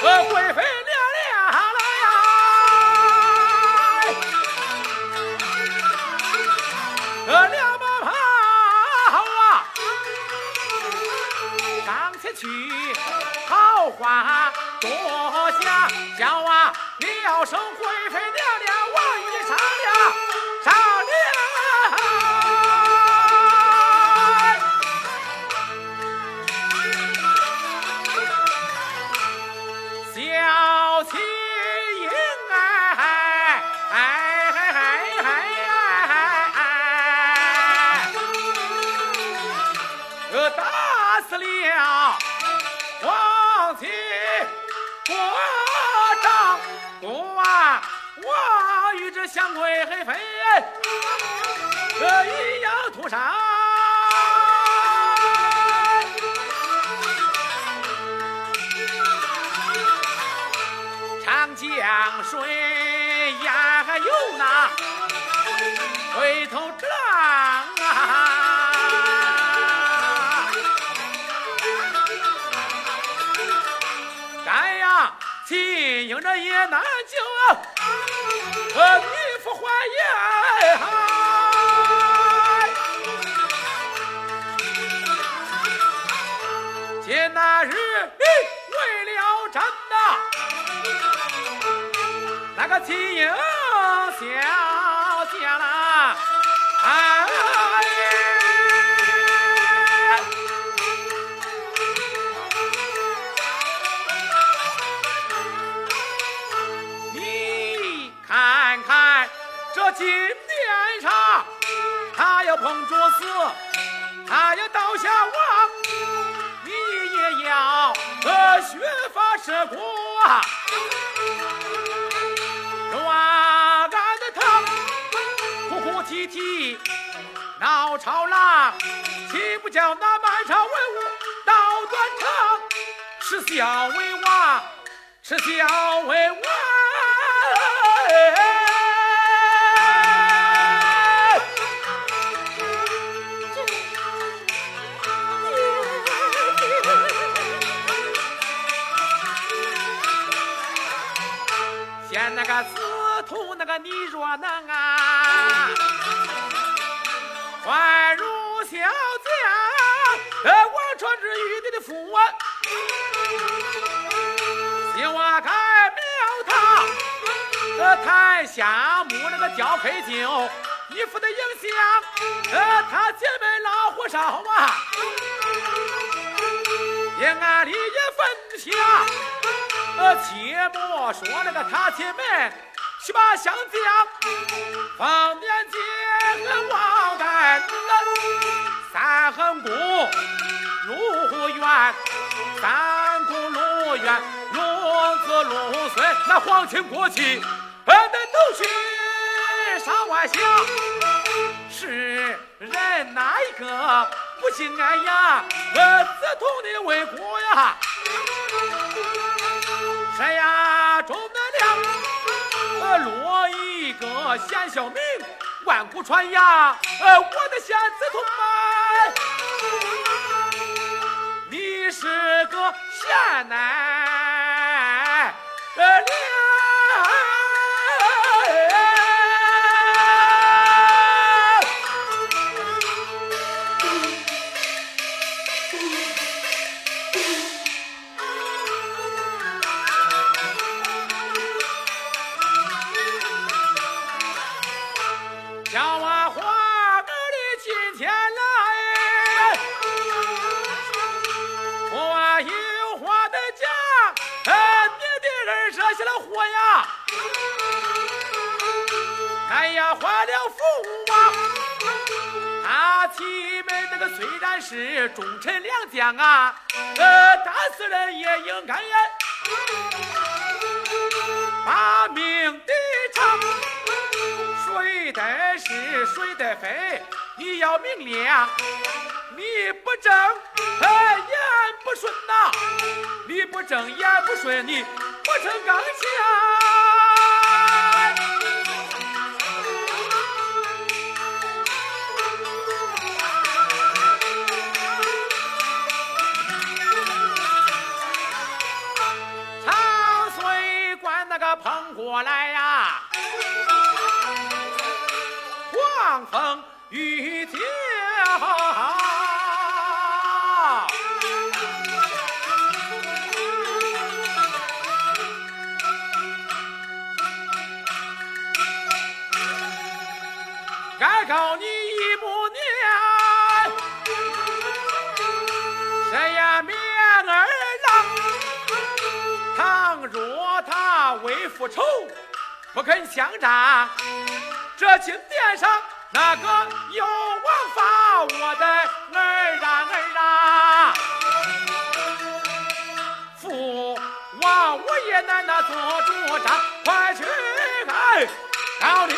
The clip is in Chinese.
贵妃娘娘了呀！呃，两把炮啊，上前去，好话多讲，叫啊了声贵妃娘娘，我与你商量我与这香贵妃呃一样屠杀。长江水呀，还有那回头之浪啊！咱呀，亲应着也难救，呃，女夫还言。今那日，为了朕呐。那个秦英小金殿上，他要碰着死，他要倒下亡，你也要呃削发射骨啊！乱干的他，哭哭啼啼闹吵嚷，岂不叫那满朝文武倒断肠？耻笑为王，耻笑为王。嫌那个司徒那个你若能啊，还如小将，呃，王传之玉帝的父啊，希望开庙堂，呃，台下木那个雕黑酒，你父的影响，呃，他姐妹老火烧啊，阴暗里也分享。呃，切莫说那个他姐妹去把相将，方便结和王丹，三横宫陆远，三宫陆远，龙子陆孙，那皇亲国戚，呃，那都去上万乡，是人哪一个不心安呀？呃，自同的为国呀！谁呀？诸葛亮，呃，落一个贤孝名，万古传扬。呃，我的贤子同门，你是个贤男，呃，坏了父王，他妻们那个虽然是忠臣良将啊，呃，打死人也应该呀，把命抵偿。谁得是谁得非，你要明亮。你不正，呃，言不顺呐、你不正言不顺，你不成钢枪。捧过来呀，狂风雨急。复仇，不肯相战，这金殿上那个有王法，我的儿啊儿啊！父王我也难那做主张，快去看老李！